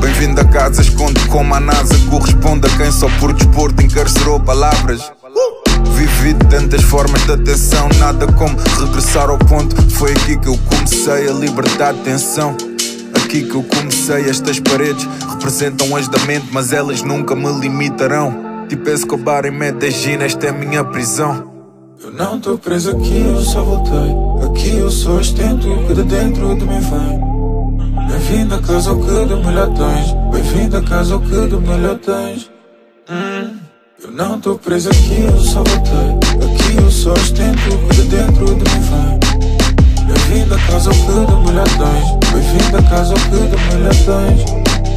Bem-vindo a casa, esconde como a NASA Corresponde a quem só por desporto encarcerou palavras. Vivi tantas formas de atenção Nada como regressar ao ponto. Foi aqui que eu comecei a libertar tensão. Aqui que eu comecei, estas paredes Representam as da mente, mas elas nunca me limitarão. Tipo Escobar em Medellín, esta é a minha prisão. Eu não tô preso aqui, eu só voltei. Aqui eu só ostento o que de dentro de mim vem Bem-vindo a casa, que de melhor tens. Bem-vindo a casa, que de melhor tens. Hum, Eu não tô preso aqui, eu só voltei. Aqui eu só ostento o de dentro de mim vem. Bem-vindo a casa, que de melhor tens. Bem-vindo a casa, que de melhor tens